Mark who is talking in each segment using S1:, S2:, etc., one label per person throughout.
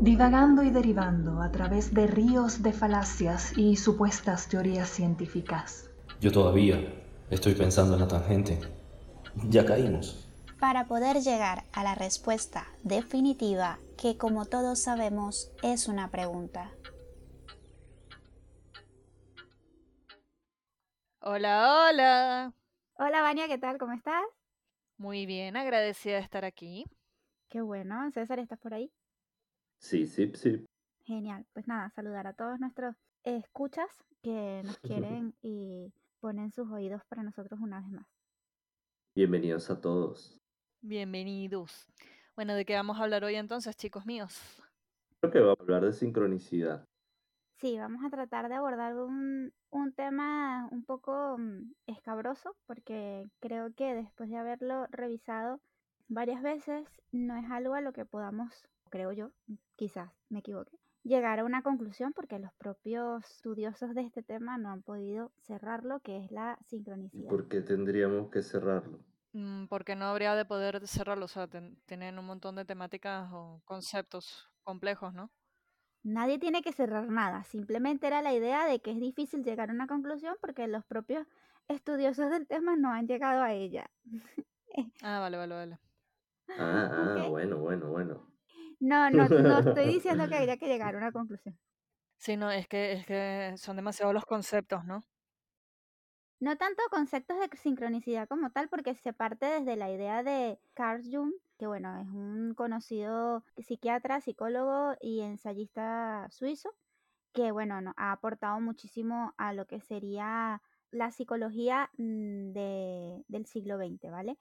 S1: divagando y derivando a través de ríos de falacias y supuestas teorías científicas.
S2: Yo todavía estoy pensando en la tangente. Ya caímos.
S3: Para poder llegar a la respuesta definitiva, que como todos sabemos es una pregunta.
S4: Hola, hola.
S5: Hola, Vania, ¿qué tal? ¿Cómo estás?
S4: Muy bien, agradecida de estar aquí.
S5: Qué bueno. César, ¿estás por ahí?
S6: Sí, sí, sí.
S5: Genial. Pues nada, saludar a todos nuestros escuchas que nos quieren y ponen sus oídos para nosotros una vez más.
S6: Bienvenidos a todos.
S4: Bienvenidos. Bueno, ¿de qué vamos a hablar hoy entonces, chicos míos?
S6: Creo que va a hablar de sincronicidad.
S5: Sí, vamos a tratar de abordar un, un tema un poco mm, escabroso porque creo que después de haberlo revisado varias veces no es algo a lo que podamos, creo yo, quizás me equivoque, llegar a una conclusión porque los propios estudiosos de este tema no han podido cerrarlo, que es la
S6: ¿Y
S5: sincronicidad.
S6: por qué tendríamos que cerrarlo?
S4: Mm, Porque no habría de poder cerrarlo, o sea, ten- tienen un montón de temáticas o conceptos complejos, ¿no?
S5: Nadie tiene que cerrar nada, simplemente era la idea de que es difícil llegar a una conclusión porque los propios estudiosos del tema no han llegado a ella.
S4: Ah, vale, vale, vale.
S6: Ah, ah, bueno, bueno, bueno.
S5: No, no, no estoy diciendo que haya que llegar a una conclusión.
S4: Sí, no, es que, es que son demasiados los conceptos, ¿no?
S5: No tanto conceptos de sincronicidad como tal, porque se parte desde la idea de Carl Jung, que bueno, es un conocido psiquiatra, psicólogo y ensayista suizo, que bueno, no- ha aportado muchísimo a lo que sería la psicología mm, de- del siglo XX, ¿vale?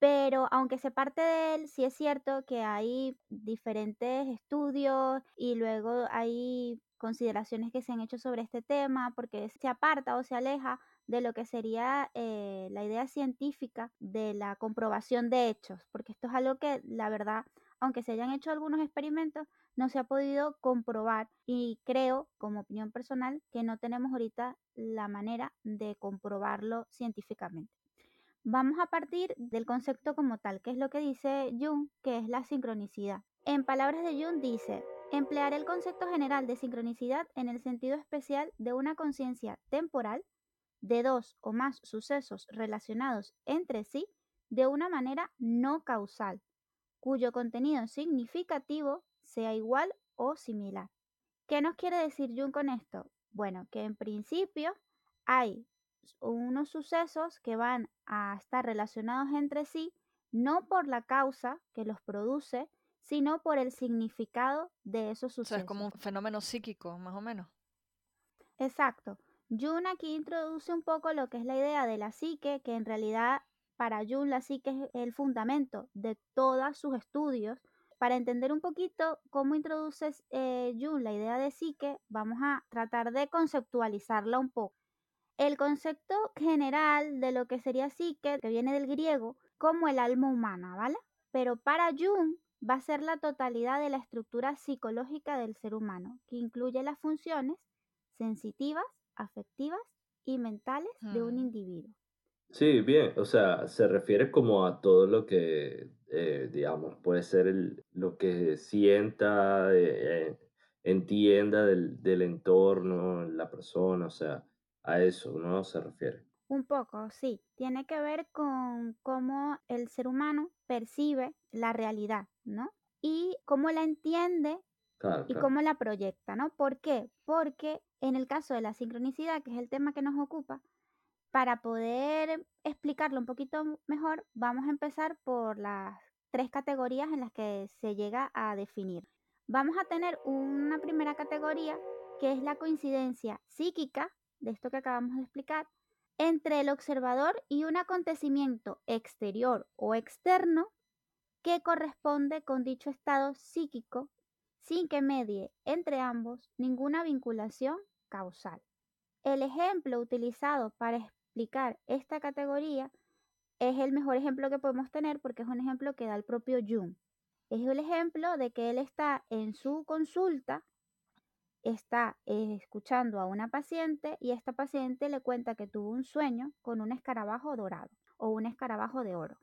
S5: Pero aunque se parte de él, sí es cierto que hay diferentes estudios y luego hay consideraciones que se han hecho sobre este tema porque se aparta o se aleja de lo que sería eh, la idea científica de la comprobación de hechos, porque esto es algo que la verdad, aunque se hayan hecho algunos experimentos, no se ha podido comprobar y creo, como opinión personal, que no tenemos ahorita la manera de comprobarlo científicamente. Vamos a partir del concepto como tal, que es lo que dice Jung, que es la sincronicidad. En palabras de Jung dice, emplear el concepto general de sincronicidad en el sentido especial de una conciencia temporal de dos o más sucesos relacionados entre sí de una manera no causal, cuyo contenido significativo sea igual o similar. ¿Qué nos quiere decir Jung con esto? Bueno, que en principio hay unos sucesos que van a estar relacionados entre sí, no por la causa que los produce, sino por el significado de esos
S4: O sea, es
S5: sucesos.
S4: como un fenómeno psíquico, más o menos.
S5: Exacto. Jung aquí introduce un poco lo que es la idea de la psique, que en realidad para Jung la psique es el fundamento de todos sus estudios. Para entender un poquito cómo introduce eh, Jung la idea de psique, vamos a tratar de conceptualizarla un poco. El concepto general de lo que sería psique, que viene del griego, como el alma humana, ¿vale? Pero para Jung va a ser la totalidad de la estructura psicológica del ser humano, que incluye las funciones sensitivas, afectivas y mentales de un
S4: Hmm.
S5: individuo.
S6: Sí, bien, o sea, se refiere como a todo lo que, eh, digamos, puede ser el, lo que sienta, eh, eh, entienda del, del entorno, la persona, o sea, a eso, ¿no? Se refiere.
S5: Un poco, sí. Tiene que ver con cómo el ser humano percibe la realidad, ¿no? Y cómo la entiende
S6: Claro,
S5: y
S6: claro.
S5: cómo la proyecta, ¿no? ¿Por qué? Porque en el caso de la sincronicidad, que es el tema que nos ocupa, para poder explicarlo un poquito mejor, vamos a empezar por las tres categorías en las que se llega a definir. Vamos a tener una primera categoría que es la coincidencia psíquica, de esto que acabamos de explicar, entre el observador y un acontecimiento exterior o externo que corresponde con dicho estado psíquico sin que medie entre ambos ninguna vinculación causal. El ejemplo utilizado para explicar esta categoría es el mejor ejemplo que podemos tener porque es un ejemplo que da el propio Jung. Es el ejemplo de que él está en su consulta, está eh, escuchando a una paciente y esta paciente le cuenta que tuvo un sueño con un escarabajo dorado o un escarabajo de oro.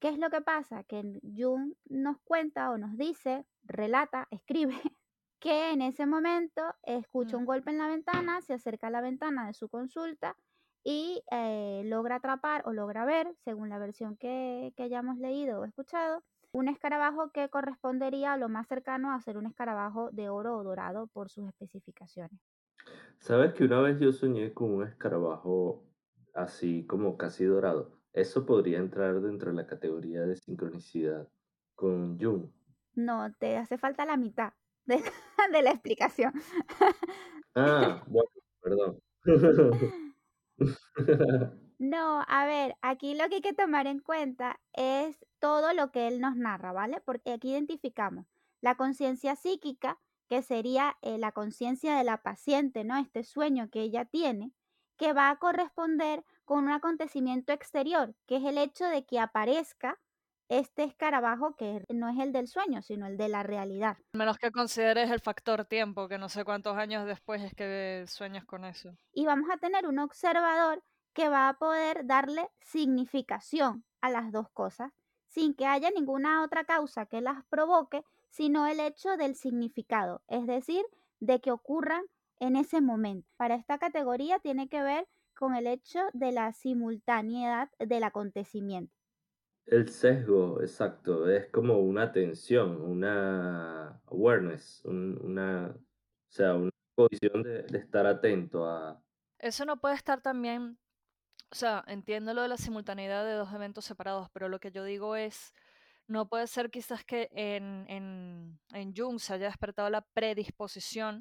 S5: ¿Qué es lo que pasa? Que Jung nos cuenta o nos dice, relata, escribe que en ese momento escucha
S4: Mm.
S5: un golpe en la ventana, se acerca a la ventana de su consulta y eh, logra atrapar o logra ver, según la versión que, que hayamos leído o escuchado, un escarabajo que correspondería a lo más cercano a ser un escarabajo de oro o dorado por sus especificaciones.
S6: ¿Sabes que una vez yo soñé con un escarabajo así como casi dorado? Eso podría entrar dentro de la categoría de sincronicidad con Jung.
S5: No, te hace falta la mitad de, de la explicación.
S6: Ah, bueno, perdón.
S5: No, a ver, aquí lo que hay que tomar en cuenta es todo lo que él nos narra, ¿vale? Porque aquí identificamos la conciencia psíquica, que sería eh, la conciencia de la paciente, ¿no? Este sueño que ella tiene, que va a corresponder con un acontecimiento exterior, que es el hecho de que aparezca este escarabajo que no es el del sueño, sino el de la realidad.
S4: Menos que consideres el factor tiempo, que no sé cuántos años después es que sueñas con eso.
S5: Y vamos a tener un observador que va a poder darle significación a las dos cosas sin que haya ninguna otra causa que las provoque, sino el hecho del significado, es decir, de que ocurran en ese momento. Para esta categoría tiene que ver con el hecho de la simultaneidad del acontecimiento.
S6: El sesgo, exacto, es como una atención, una awareness, un- una, o sea, una posición de, de estar atento a...
S4: Eso no puede estar también, o sea, entiendo lo de la simultaneidad de dos eventos separados, pero lo que yo digo es, no puede ser quizás que en, en, en Jung se haya despertado la predisposición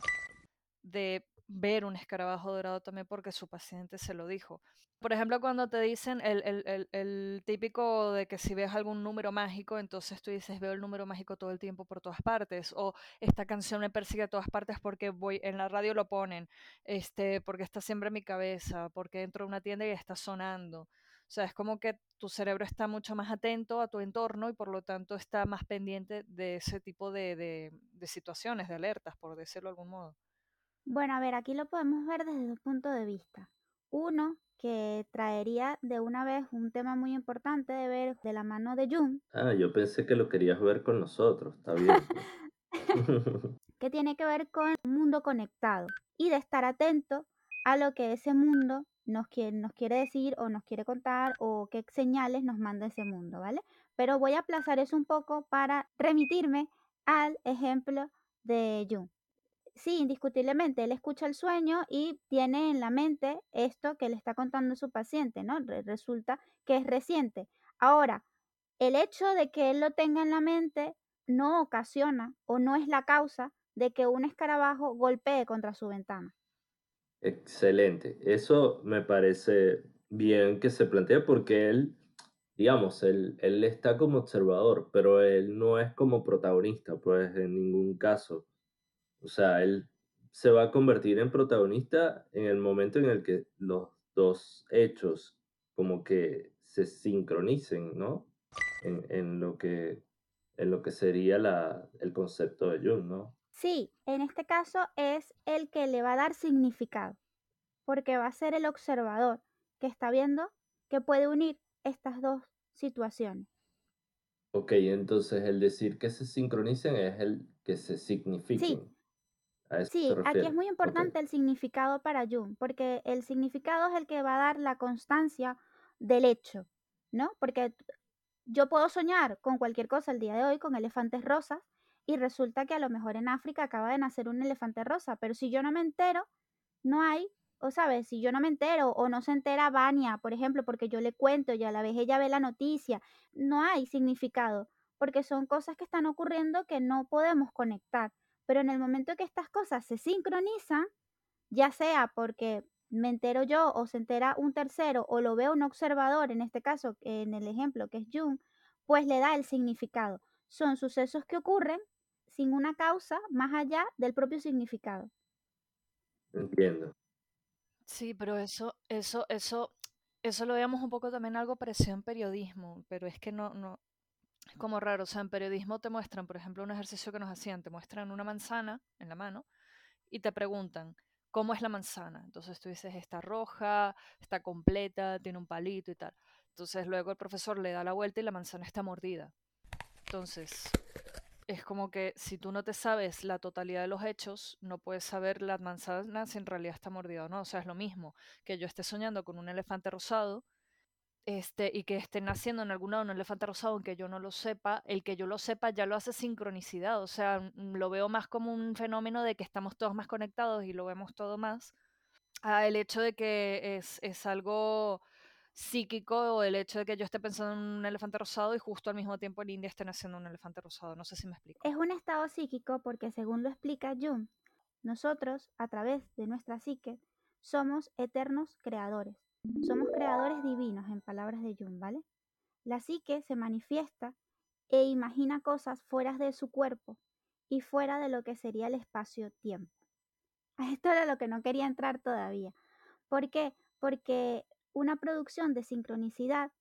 S4: de ver un escarabajo dorado también porque su paciente se lo dijo. Por ejemplo, cuando te dicen el, el- el- típico de que si ves algún número mágico, entonces tú dices, veo el número mágico todo el tiempo por todas partes, o esta canción me persigue a todas partes porque voy, en la radio lo ponen, este, porque está siempre en mi cabeza, porque entro a una tienda y está sonando. O sea, es como que tu cerebro está mucho más atento a tu entorno y por lo tanto está más pendiente de ese tipo de, de- de situaciones, de alertas, por decirlo de algún modo.
S5: Bueno, a ver, aquí lo podemos ver desde dos puntos de vista. Uno, que traería de una vez un tema muy importante de ver de la mano de Jung,
S6: Ah, yo pensé que lo querías ver con nosotros, está bien. pues.
S5: que tiene que ver con un mundo conectado y de estar atento a lo que ese mundo nos quiere, nos quiere decir o nos quiere contar o qué señales nos manda ese mundo, ¿vale? Pero voy a aplazar eso un poco para remitirme al ejemplo de Jung. Sí, indiscutiblemente, él escucha el sueño y tiene en la mente esto que le está contando su paciente, ¿no? Re- resulta que es reciente. Ahora, el hecho de que él lo tenga en la mente no ocasiona o no es la causa de que un escarabajo golpee contra su ventana.
S6: Excelente. Eso me parece bien que se plantee porque él, digamos, él, él está como observador, pero él no es como protagonista, pues en ningún caso. O sea, él se va a convertir en protagonista en el momento en el que los dos hechos como que se sincronicen, ¿no? En, en lo que, en lo que sería la, el concepto de Jung, ¿no?
S5: Sí, en este caso es el que le va a dar significado, porque va a ser el observador que está viendo que puede unir estas dos situaciones.
S6: Ok, entonces el decir que se sincronicen es el que se signifiquen. A eso
S5: Sí, aquí es muy importante el significado para Jung, porque el significado es el que va a dar la constancia del hecho, ¿no? Porque yo puedo soñar con cualquier cosa el día de hoy, con elefantes rosas, y resulta que a lo mejor en África acaba de nacer un elefante rosa, pero si yo no me entero, no hay, o sabes, si yo no me entero o no se entera Vania, por ejemplo, porque yo le cuento y a la vez ella ve la noticia, no hay significado, porque son cosas que están ocurriendo que no podemos conectar. Pero en el momento que estas cosas se sincronizan, ya sea porque me entero yo o se entera un tercero o lo veo un observador, en este caso, en el ejemplo que es Jung, pues le da el significado. Son sucesos que ocurren sin una causa más allá del propio significado.
S6: Entiendo.
S4: Sí, pero eso, eso, eso, eso lo veamos un poco también algo parecido en periodismo, pero es que no, no, como raro. O sea, en periodismo te muestran, por ejemplo, un ejercicio que nos hacían, te muestran una manzana en la mano y te preguntan, ¿cómo es la manzana? Entonces tú dices, está roja, está completa, tiene un palito y tal. Entonces luego el profesor le da la vuelta y la manzana está mordida. Entonces, es como que si tú no te sabes la totalidad de los hechos, no puedes saber la manzana si en realidad está mordida o no. O sea, es lo mismo que yo esté soñando con un elefante rosado este, y que esté naciendo en algún lado un elefante rosado, aunque yo no lo sepa, el que yo lo sepa ya lo hace sincronicidad. O sea, lo veo más como un fenómeno de que estamos todos más conectados y lo vemos todo más. a el hecho de que es, algo psíquico o el hecho de que yo esté pensando en un elefante rosado y justo al mismo tiempo en India estén haciendo un elefante rosado. No sé si me explico.
S5: Es un estado psíquico porque según lo explica Jung, nosotros, a través de nuestra psique, somos eternos creadores. Somos creadores divinos, en palabras de Jung, ¿vale? La psique se manifiesta e imagina cosas fuera de su cuerpo y fuera de lo que sería el espacio-tiempo. Esto era lo que no quería entrar todavía. ¿Por qué? Porque una producción de sincronicidad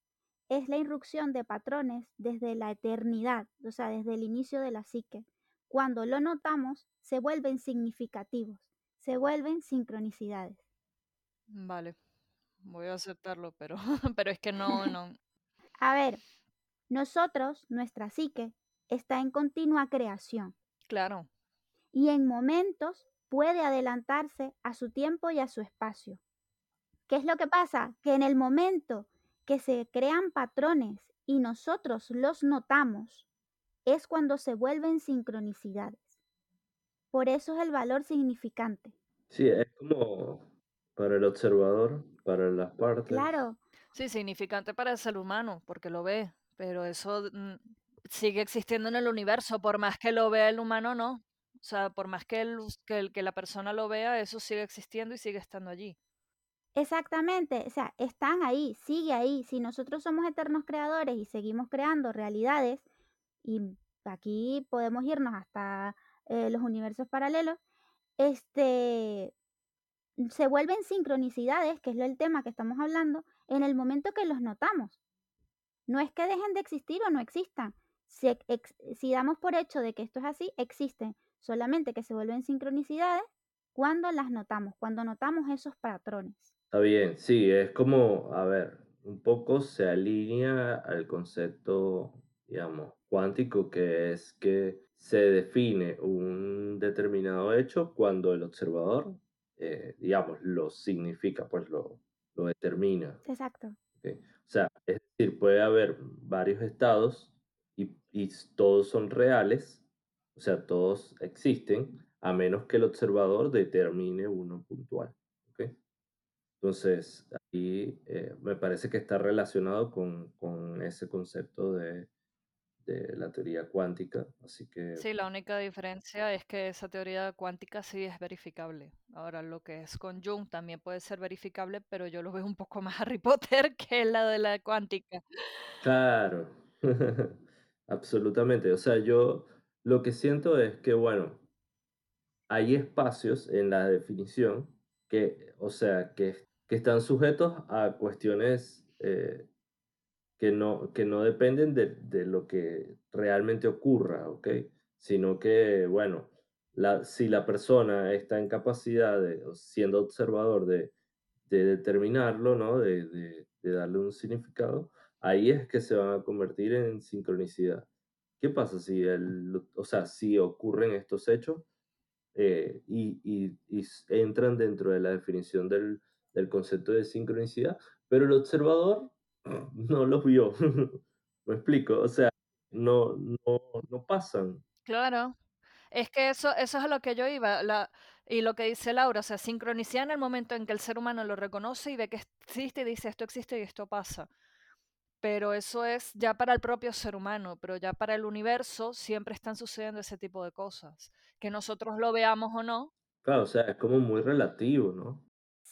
S5: es la irrupción de patrones desde la eternidad, o sea, desde el inicio de la psique. Cuando lo notamos, se vuelven significativos, se vuelven sincronicidades.
S4: Vale, voy a aceptarlo, pero, pero es que no, no.
S5: A ver, nosotros, nuestra psique, está en continua creación.
S4: Claro.
S5: Y en momentos puede adelantarse a su tiempo y a su espacio. ¿Qué es lo que pasa? Que en el momento que se crean patrones y nosotros los notamos, es cuando se vuelven sincronicidades. Por eso es el valor significante.
S6: Sí, es como para el observador, para las partes.
S5: Claro.
S4: Sí, significante para el ser humano, porque lo ve, pero eso sigue existiendo en el universo, por más que lo vea el humano, no. O sea, por más que, el, que, que la persona lo vea, eso sigue existiendo y sigue estando allí.
S5: Exactamente, o sea, están ahí, sigue ahí. Si nosotros somos eternos creadores y seguimos creando realidades, y aquí podemos irnos hasta eh, los universos paralelos, este, se vuelven sincronicidades, que es el tema que estamos hablando, en el momento que los notamos. No es que dejen de existir o no existan. Si, si damos por hecho de que esto es así, existen, solamente que se vuelven sincronicidades cuando las notamos, cuando notamos esos patrones.
S6: Está bien, sí, es como, a ver, un poco se alinea al concepto, digamos, cuántico, que es que se define un determinado hecho cuando el observador, eh, digamos, lo significa, pues lo, lo determina.
S5: Exacto.
S6: O sea, es decir, puede haber varios estados y, y todos son reales, o sea, todos existen, a menos que el observador determine uno puntual. Entonces, ahí eh, me parece que está relacionado con, con ese concepto de, de, la teoría cuántica. Así que...
S4: Sí, la única diferencia es que esa teoría cuántica sí es verificable. Ahora, lo que es con Jung también puede ser verificable, pero yo lo veo un poco más Harry Potter que la de la cuántica.
S6: Claro, absolutamente. O sea, yo lo que siento es que, bueno, hay espacios en la definición que, o sea, que que están sujetos a cuestiones eh, que, no, que no dependen de, de, lo que realmente ocurra, ¿ok? Sino que, bueno, la, si la persona está en capacidad, de, siendo observador, de, de determinarlo, ¿no? De, de, darle un significado, ahí es que se van a convertir en sincronicidad. ¿Qué pasa si, el, o sea, si ocurren estos hechos eh, y, y, y entran dentro de la definición del, del concepto de sincronicidad, pero el observador no los vio. ¿Me explico? O sea, no, no, no pasan.
S4: Claro. Es que eso, eso es a lo que yo iba. La, y lo que dice Laura, o sea, sincronicidad en el momento en que el ser humano lo reconoce y ve que existe y dice esto existe y esto pasa. Pero eso es ya para el propio ser humano, pero ya para el universo siempre están sucediendo ese tipo de cosas. Que nosotros lo veamos o no.
S6: Claro, o sea, es como muy relativo, ¿no?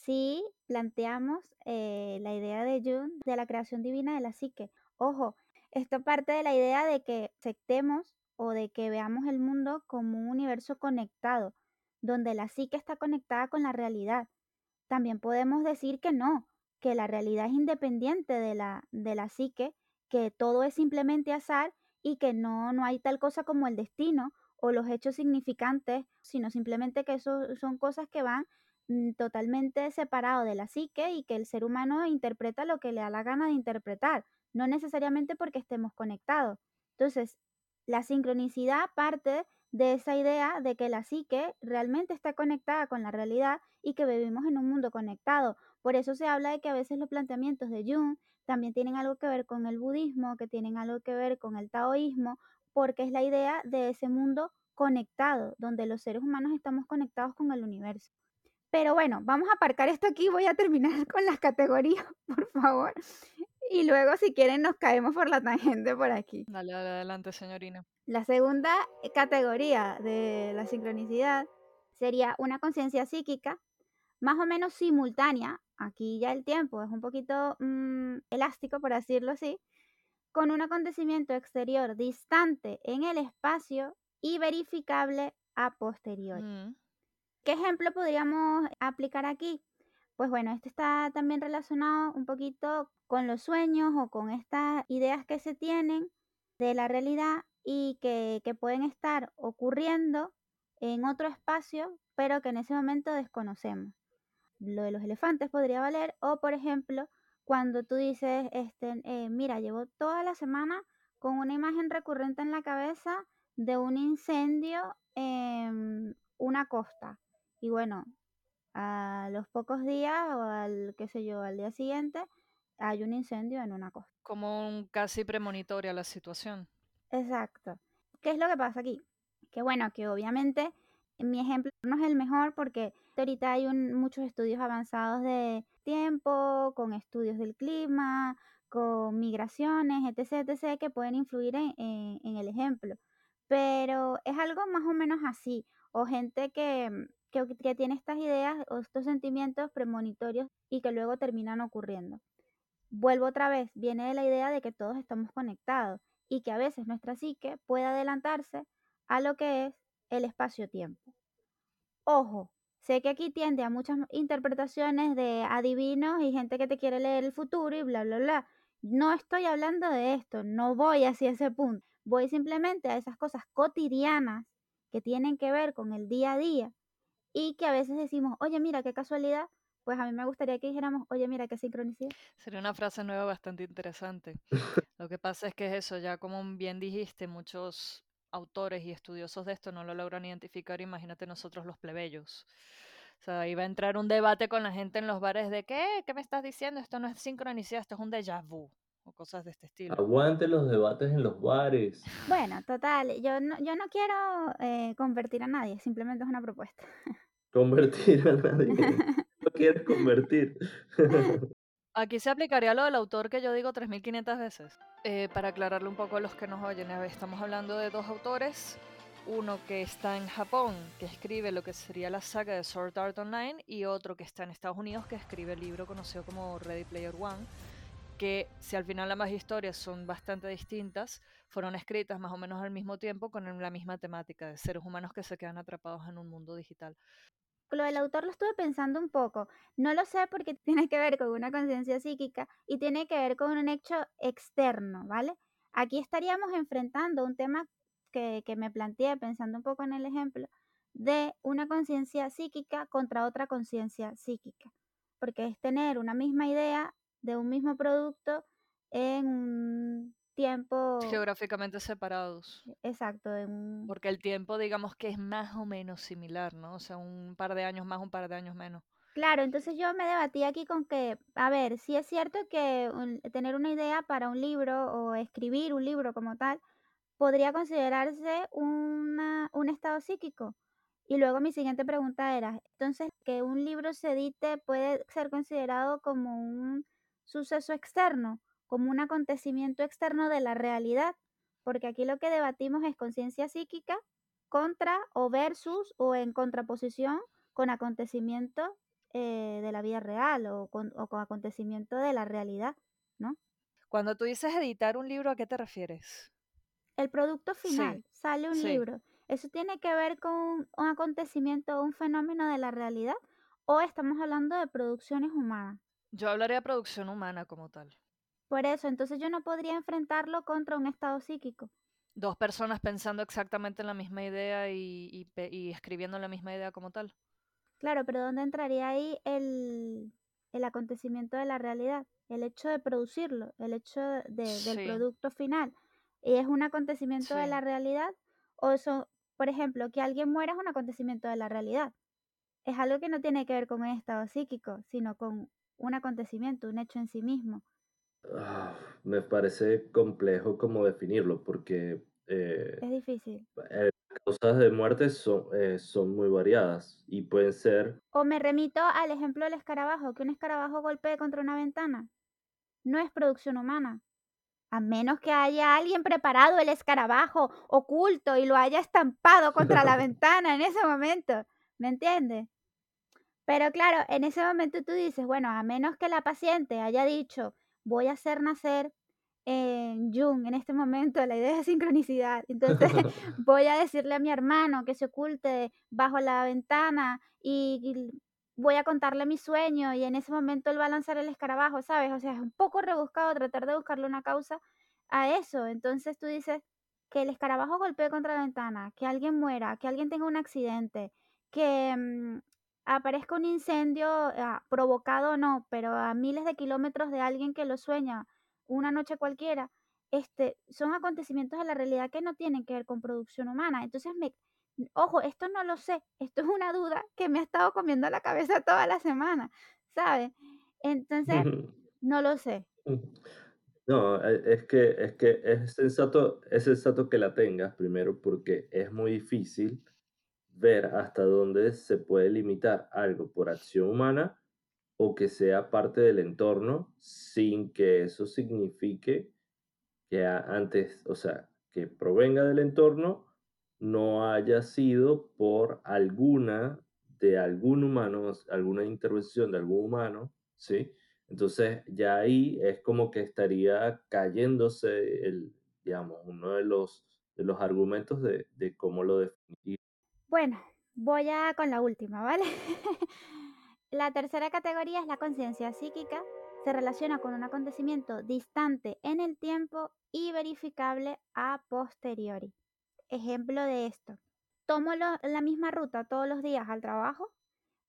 S5: Sí planteamos eh, la idea de Jung de la creación divina de la psique. Ojo, esto parte de la idea de que aceptemos o de que veamos el mundo como un universo conectado, donde la psique está conectada con la realidad. También podemos decir que no, que la realidad es independiente de la, de la psique, que todo es simplemente azar y que no, no hay tal cosa como el destino o los hechos significantes, sino simplemente que eso son cosas que van totalmente separado de la psique y que el ser humano interpreta lo que le da la gana de interpretar, no necesariamente porque estemos conectados. Entonces, La sincronicidad parte de esa idea de que la psique realmente está conectada con la realidad y que vivimos en un mundo conectado. Por eso se habla de que a veces los planteamientos de Jung también tienen algo que ver con el budismo, que tienen algo que ver con el taoísmo, porque es la idea de ese mundo conectado, donde los seres humanos estamos conectados con el universo. Pero bueno, vamos a aparcar esto aquí, voy a terminar con las categorías, por favor. Y luego, si quieren, nos caemos por la tangente por aquí.
S4: Dale, dale, adelante, señorina.
S5: La segunda categoría de la sincronicidad sería una conciencia psíquica más o menos simultánea, aquí ya el tiempo es un poquito mm, elástico, por decirlo así, con un acontecimiento exterior distante en el espacio y verificable a posteriori.
S4: Mm,
S5: ¿Qué ejemplo podríamos aplicar aquí? Pues bueno, este está también relacionado un poquito con los sueños o con estas ideas que se tienen de la realidad y que, que pueden estar ocurriendo en otro espacio, pero que en ese momento desconocemos. Lo de los elefantes podría valer, o por ejemplo, cuando tú dices, este, eh, mira, llevo toda la semana con una imagen recurrente en la cabeza de un incendio en una costa. Y bueno, a los pocos días o al, qué sé yo, al día siguiente, hay un incendio en una costa.
S4: Como un casi premonitorio a la situación.
S5: Exacto. ¿Qué es lo que pasa aquí? Que bueno, que obviamente mi ejemplo no es el mejor porque ahorita hay un- muchos estudios avanzados de tiempo, con estudios del clima, con migraciones, etc., etc., que pueden influir en, en- en el ejemplo. Pero es algo más o menos así. O gente que, que, tiene estas ideas o estos sentimientos premonitorios y que luego terminan ocurriendo. Vuelvo otra vez, viene de la idea de que todos estamos conectados y que a veces nuestra psique puede adelantarse a lo que es el espacio-tiempo. Ojo, sé que aquí tiende a muchas interpretaciones de adivinos y gente que te quiere leer el futuro y bla, bla, bla. No estoy hablando de esto, no voy hacia ese punto. Voy simplemente a esas cosas cotidianas que tienen que ver con el día a día y que a veces decimos, oye, mira, qué casualidad. Pues a mí me gustaría que dijéramos, oye, mira, qué sincronicidad.
S4: Sería una frase nueva bastante interesante. Lo que pasa es que es eso, ya como bien dijiste, muchos autores y estudiosos de esto no lo logran identificar, imagínate nosotros los plebeyos. O sea, iba a entrar un debate con la gente en los bares de ¿qué? ¿Qué me estás diciendo? Esto no es sincronicidad, esto es un déjà vu o cosas de este estilo.
S6: Aguante los debates en los bares.
S5: Bueno, total, yo no, yo no quiero eh, convertir a nadie, simplemente es una propuesta.
S6: Convertir a nadie. No quieres convertir.
S4: Aquí se aplicaría lo del autor que yo digo 3.500 veces. Eh, para aclararle un poco a los que nos oyen, estamos hablando de dos autores. Uno que está en Japón, que escribe lo que sería la saga de Sword Art Online, y otro que está en Estados Unidos, que escribe el libro conocido como Ready Player One, que si al final ambas historias son bastante distintas, fueron escritas más o menos al mismo tiempo con la misma temática de seres humanos que se quedan atrapados en un mundo digital.
S5: Lo del autor lo estuve pensando un poco. No lo sé porque tiene que ver con una conciencia psíquica y tiene que ver con un hecho externo, ¿vale? Aquí estaríamos enfrentando un tema que, que me planteé pensando un poco en el ejemplo de una conciencia psíquica contra otra conciencia psíquica, porque es tener una misma idea de un mismo producto en un tiempo
S4: Geográficamente separados.
S5: exacto, en un-
S4: Porque el tiempo, digamos que es más o menos similar, ¿no? O sea, un par de años más, un par de años menos.
S5: Claro, entonces yo me debatí aquí con que, a ver, sí es cierto que un- tener una idea para un libro o escribir un libro como tal podría considerarse una- un estado psíquico. Y luego mi siguiente pregunta era, entonces, que un libro se edite puede ser considerado como un suceso externo, como un acontecimiento externo de la realidad, porque aquí lo que debatimos es conciencia psíquica contra o versus o en contraposición con acontecimientos eh, de la vida real o con, o con acontecimientos de la realidad, ¿no?
S4: Cuando tú dices editar un libro, ¿a qué te refieres?
S5: El producto
S4: Sí,
S5: final, sale un
S4: sí.
S5: libro. ¿Eso tiene que ver con un acontecimiento o un fenómeno de la realidad? ¿O estamos hablando de producciones humanas?
S4: Yo hablaría de producción humana como tal.
S5: Por eso, entonces yo no podría enfrentarlo contra un estado psíquico.
S4: Dos personas pensando exactamente en la misma idea y, y y escribiendo la misma idea como tal.
S5: Claro, pero ¿dónde entraría ahí el, el acontecimiento de la realidad? El hecho de producirlo, el hecho de- del
S4: Sí.
S5: producto final. es un acontecimiento de la realidad o eso, por ejemplo, que alguien muera es un acontecimiento de la realidad. Es algo que no tiene que ver con un estado psíquico, sino con un acontecimiento, un hecho en sí mismo.
S6: Ah, me parece complejo como definirlo, porque eh,
S5: Es difícil.
S6: eh, las causas de muerte son, eh, son muy variadas y pueden ser,
S5: O me remito al ejemplo del escarabajo, que un escarabajo golpee contra una ventana. No es producción humana. A menos que haya alguien preparado el escarabajo oculto y lo haya estampado contra la ventana en ese momento. ¿Me entiendes? Pero claro, en ese momento tú dices, bueno, a menos que la paciente haya dicho, voy a hacer nacer en Jung en este momento la idea de sincronicidad. Entonces voy a decirle a mi hermano que se oculte bajo la ventana y, y voy a contarle mi sueño y en ese momento él va a lanzar el escarabajo, ¿sabes? O sea, es un poco rebuscado tratar de buscarle una causa a eso. Entonces tú dices que el escarabajo golpee contra la ventana, que alguien muera, que alguien tenga un accidente, que mm, aparezca un incendio ah, provocado o no, pero a miles de kilómetros de alguien que lo sueña una noche cualquiera, este, son acontecimientos de la realidad que no tienen que ver con producción humana. Entonces, me, ojo, esto no lo sé, esto es una duda que me ha estado comiendo la cabeza toda la semana, ¿sabes? Entonces, no lo sé.
S6: No, e- es que, es que es sensato, es sensato que la tengas primero porque es muy difícil ver hasta dónde se puede limitar algo por acción humana o que sea parte del entorno sin que eso signifique que antes, o sea, que provenga del entorno no haya sido por alguna de algún humano, alguna intervención de algún humano, ¿sí? Entonces ya ahí es como que estaría cayéndose el, digamos, uno de los, de los argumentos de, de cómo lo definir.
S5: Bueno, voy a con la última, ¿vale? la tercera categoría es la conciencia psíquica. Se relaciona con un acontecimiento distante en el tiempo y verificable a posteriori. Ejemplo de esto. Tomo la misma ruta todos los días al trabajo,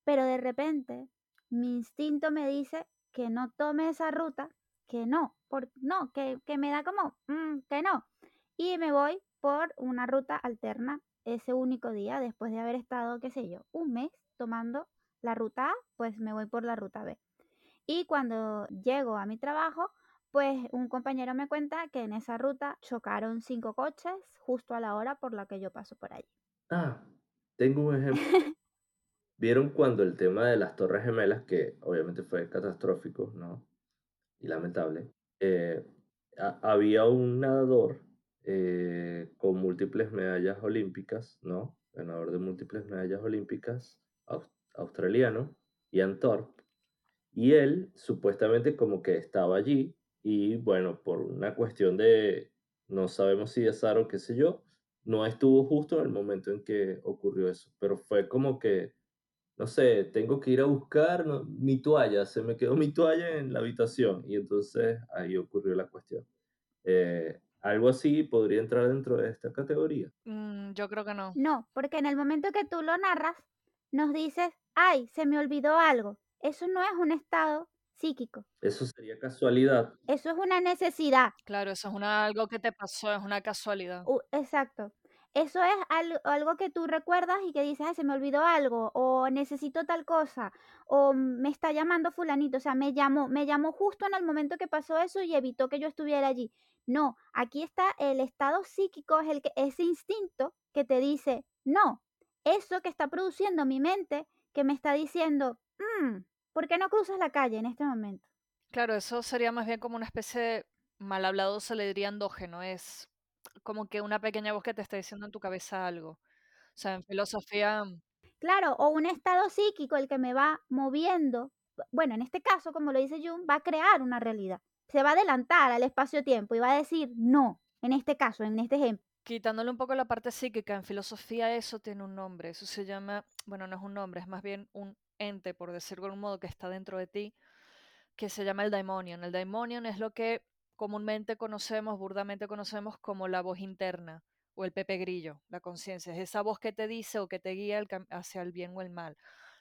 S5: pero de repente mi instinto me dice que no tome esa ruta, que no, por, no, que, que me da como, "Mm, que no. Y me voy por una ruta alterna ese único día después de haber estado, qué sé yo, un mes tomando la ruta A, pues me voy por la ruta B. Y cuando llego a mi trabajo, pues un compañero me cuenta que en esa ruta chocaron cinco coches justo a la hora por la que yo paso por allí.
S6: Ah, tengo un ejemplo. ¿Vieron cuando el tema de las Torres Gemelas, que obviamente fue catastrófico, ¿no? Y lamentable, eh, ha- había un nadador eh, con múltiples medallas olímpicas, ¿no? Ganador de múltiples medallas olímpicas, aus- australiano, Ian Thorpe, y él supuestamente como que estaba allí y bueno, por una cuestión de, no sabemos si azar o qué sé yo, no estuvo justo en el momento en que ocurrió eso, pero fue como que, no sé, tengo que ir a buscar mi toalla, se me quedó mi toalla en la habitación y entonces ahí ocurrió la cuestión. Algo así podría entrar dentro de esta categoría.
S4: Mm, yo creo que no.
S5: No, porque en el momento que tú lo narras, nos dices, ay, se me olvidó algo. Eso no es un estado psíquico,
S6: Eso sería casualidad.
S5: eso es una necesidad.
S4: Claro, eso es una, algo que te pasó, es una casualidad.
S5: Exacto. Eso es al- algo que tú recuerdas y que dices, ay, se me olvidó algo, o necesito tal cosa, o me está llamando fulanito, o sea, me llamó, me llamó justo en el momento que pasó eso y evitó que yo estuviera allí. No, aquí está el estado psíquico, es el que, ese instinto que te dice, no, eso que está produciendo mi mente, que me está diciendo, "Mm, ¿por qué no cruzas la calle en este momento?
S4: Claro, eso sería más bien como una especie de, mal hablado se le diría es como que una pequeña voz que te está diciendo en tu cabeza algo. O sea, en filosofía,
S5: Claro, o un estado psíquico el que me va moviendo. Bueno, en este caso, como lo dice Jung, va a crear una realidad. Se va a adelantar al espacio-tiempo y va a decir no, en este caso, en este ejemplo.
S4: quitándole un poco la parte psíquica, en filosofía eso tiene un nombre, eso se llama, bueno, no es un nombre, es más bien un ente, por decirlo de algún modo, que está dentro de ti, que se llama el daimonion. El daimonion es lo que comúnmente conocemos, burdamente conocemos como la voz interna o el pepe grillo, la conciencia. Es esa voz que te dice o que te guía hacia el bien o el mal.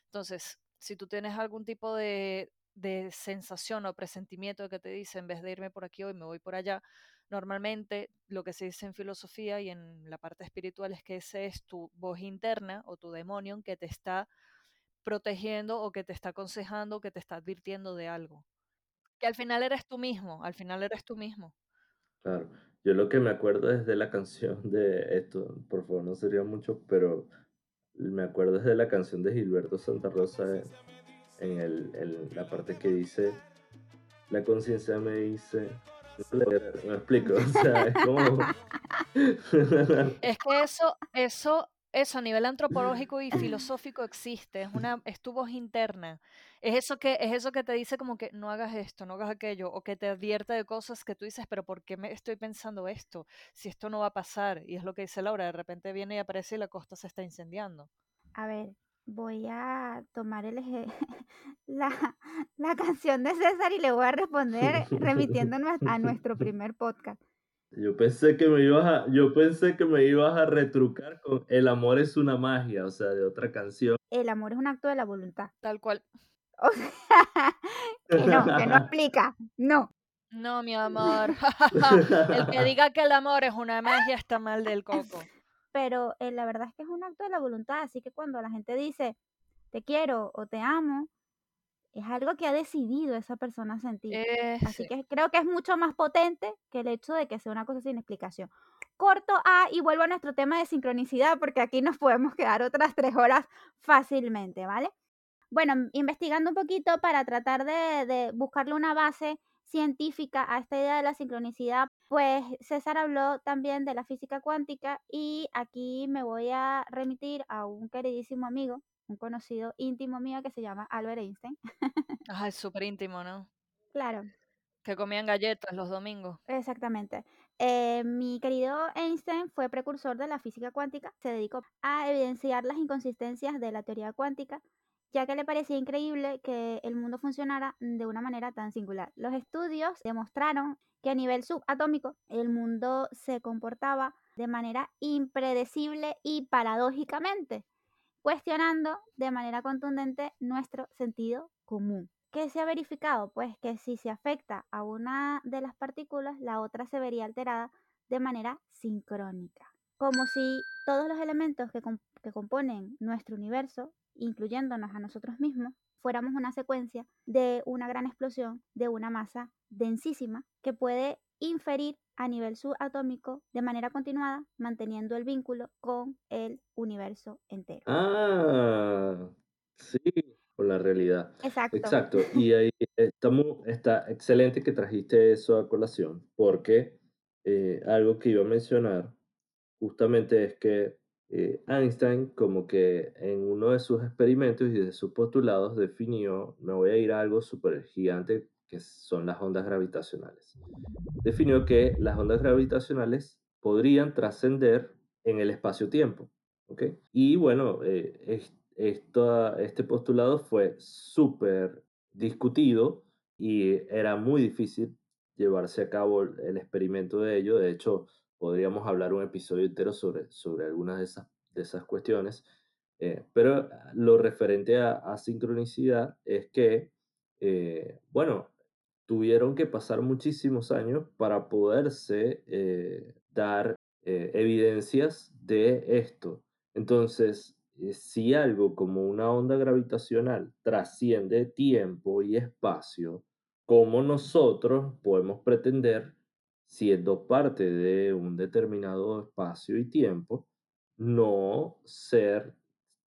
S4: Entonces, si tú tienes algún tipo de, de sensación o presentimiento que te dice, en vez de irme por aquí hoy, me voy por allá, Normalmente lo que se dice en filosofía y en la parte espiritual es que ese es tu voz interna o tu demonio que te está protegiendo o que te está aconsejando o que te está advirtiendo de algo. Que al final eres tú mismo, al final eres tú mismo.
S6: Claro. Yo lo que me acuerdo es de la canción de esto, por favor, no sería mucho, pero me acuerdo es de la canción de Gilberto Santa Rosa en, el, en la parte que dice, la conciencia me dice, me explico, o sea, es como...
S4: es que eso, eso eso a nivel antropológico y filosófico existe, es una es tu voz interna. Es eso que es eso que te dice como que no hagas esto, no hagas aquello o que te advierte de cosas que tú dices, pero ¿por qué me estoy pensando esto? Si esto no va a pasar y es lo que dice Laura, de repente viene y aparece y la costa se está incendiando.
S5: A ver, voy a tomar el la, la canción de César y le voy a responder remitiéndonos a nuestro primer podcast.
S6: Yo pensé que me ibas a, yo pensé que me ibas a retrucar con El amor es una magia, o sea, de otra canción.
S5: El amor es un acto de la voluntad.
S4: Tal cual.
S5: O sea, que no, que no explica. No.
S4: No, mi amor. el que diga que el amor es una magia está mal del coco.
S5: Pero eh, la verdad es que es un acto de la voluntad, así que cuando la gente dice te quiero o te amo, es algo que ha decidido esa persona sentir. Así que creo que es mucho más potente que el hecho de que sea una cosa sin explicación. Corto A y vuelvo a nuestro tema de sincronicidad porque aquí nos podemos quedar otras tres horas fácilmente, ¿vale? Bueno, investigando un poquito para tratar de, de buscarle una base científica a esta idea de la sincronicidad, pues César habló también de la física cuántica y aquí me voy a remitir a un queridísimo amigo un conocido íntimo mío que se llama Albert Einstein.
S4: Ajá, es súper íntimo, ¿no?
S5: Claro.
S4: Que comían galletas los domingos.
S5: Exactamente. Eh, mi querido Einstein fue precursor de la física cuántica, se dedicó a evidenciar las inconsistencias de la teoría cuántica, ya que le parecía increíble que el mundo funcionara de una manera tan singular. Los estudios demostraron que a nivel subatómico el mundo se comportaba de manera impredecible y paradójicamente cuestionando de manera contundente nuestro sentido común. ¿Qué se ha verificado? Pues que si se afecta a una de las partículas, la otra se vería alterada de manera sincrónica. Como si todos los elementos que, que componen nuestro universo, incluyéndonos a nosotros mismos, fuéramos una secuencia de una gran explosión de una masa densísima que puede inferir a nivel subatómico de manera continuada, manteniendo el vínculo con el universo entero.
S6: Ah, sí, con la realidad.
S5: Exacto.
S6: Exacto. Y ahí estamos, está excelente que trajiste eso a colación, porque eh, algo que iba a mencionar justamente es que eh, Einstein como que en uno de sus experimentos y de sus postulados definió, me voy a ir a algo súper gigante que son las ondas gravitacionales. Definió que las ondas gravitacionales podrían trascender en el espacio-tiempo. ¿okay? Y bueno, eh, este postulado fue súper discutido y era muy difícil llevarse a cabo el experimento de ello. De hecho, podríamos hablar un episodio entero sobre, sobre algunas de esas, de esas cuestiones. Eh, pero lo referente a, sincronicidad es que, eh, bueno, tuvieron que pasar muchísimos años para poderse eh, dar eh, evidencias de esto. Entonces, eh, si algo como una onda gravitacional trasciende tiempo y espacio, ¿cómo nosotros podemos pretender, siendo parte de un determinado espacio y tiempo, no ser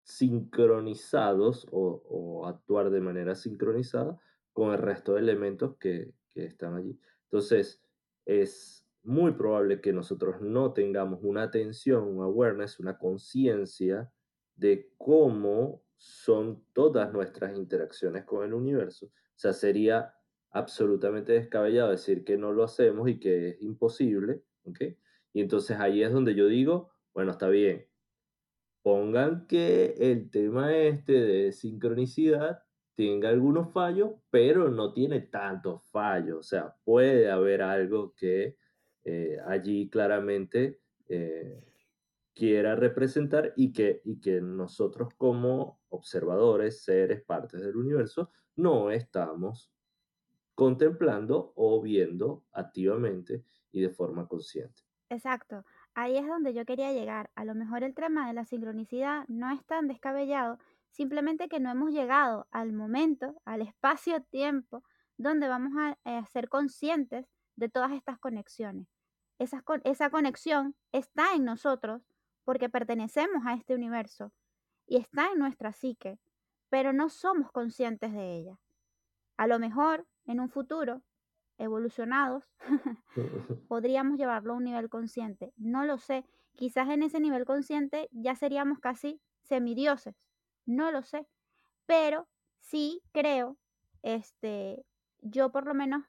S6: sincronizados o, o actuar de manera sincronizada con el resto de elementos que, están allí. Entonces, es muy probable que nosotros no tengamos una atención, un awareness, una conciencia de cómo son todas nuestras interacciones con el universo. O sea, sería absolutamente descabellado decir que no lo hacemos y que es imposible, ¿ok? Y entonces ahí es donde yo digo, bueno, está bien, pongan que el tema este de sincronicidad tenga algunos fallos, pero no tiene tantos fallos. O sea, puede haber algo que eh, allí claramente eh, quiera representar y que, y que nosotros como observadores, seres, partes del universo, no estamos contemplando o viendo activamente y de forma consciente.
S5: Exacto. Ahí es donde yo quería llegar. A lo mejor el tema de la sincronicidad no es tan descabellado, simplemente que no hemos llegado al momento, al espacio-tiempo, donde vamos a, a ser conscientes de todas estas conexiones. Esa, esa conexión está en nosotros porque pertenecemos a este universo y está en nuestra psique, pero no somos conscientes de ella. A lo mejor en un futuro, evolucionados, podríamos llevarlo a un nivel consciente. No lo sé. Quizás en ese nivel consciente ya seríamos casi semidioses. No lo sé. Pero sí creo, este, yo por lo menos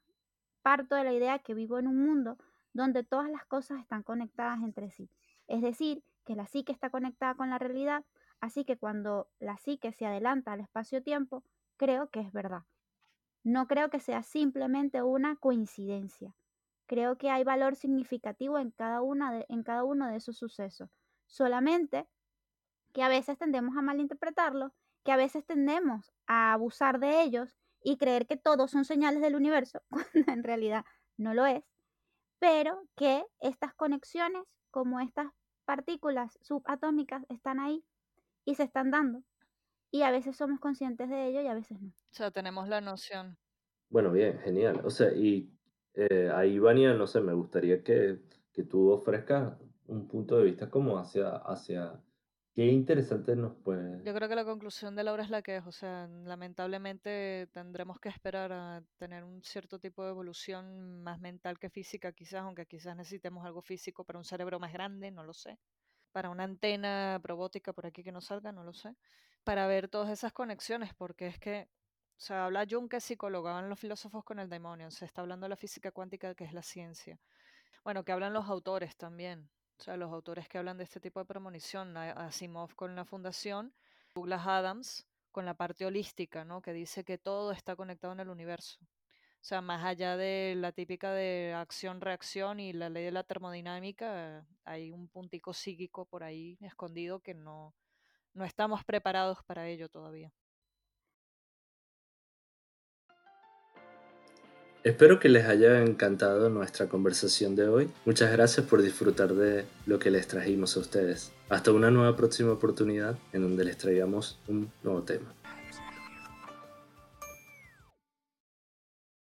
S5: parto de la idea que vivo en un mundo donde todas las cosas están conectadas entre sí. Es decir, que la psique está conectada con la realidad, así que cuando la psique se adelanta al espacio-tiempo, creo que es verdad. No creo que sea simplemente una coincidencia. Creo que hay valor significativo en cada, una en cada uno de esos sucesos. Solamente que a veces tendemos a malinterpretarlos, que a veces tendemos a abusar de ellos y creer que todos son señales del universo, cuando en realidad no lo es pero que estas conexiones, como estas partículas subatómicas, están ahí y se están dando. Y a veces somos conscientes de ello y a veces no.
S4: O sea, tenemos la noción.
S6: Bueno, bien, genial. O sea, y eh, ahí, Vania, no sé, me gustaría que, que tú ofrezcas un punto de vista como hacia, hacia Qué interesante nos puede...
S4: Yo creo que la conclusión de Laura es la que es, o sea, lamentablemente tendremos que esperar a tener un cierto tipo de evolución más mental que física quizás, aunque quizás necesitemos algo físico para un cerebro más grande, no lo sé, para una antena probótica por aquí que no salga, no lo sé, para ver todas esas conexiones, porque es que, o sea, habla Jung que es psicólogo, hablan los filósofos con el demonio, se está hablando de la física cuántica que es la ciencia. Bueno, que hablan los autores también, o sea, los autores que hablan de este tipo de premonición, Asimov con la fundación, Douglas Adams con la parte holística, ¿no? Que dice que todo está conectado en el universo. O sea, más allá de la típica de acción-reacción y la ley de la termodinámica, hay un puntico psíquico por ahí escondido que no, no estamos preparados para ello todavía.
S6: Espero que les haya encantado nuestra conversación de hoy. Muchas gracias por disfrutar de lo que les trajimos a ustedes. Hasta una nueva próxima oportunidad en donde les traigamos un nuevo tema.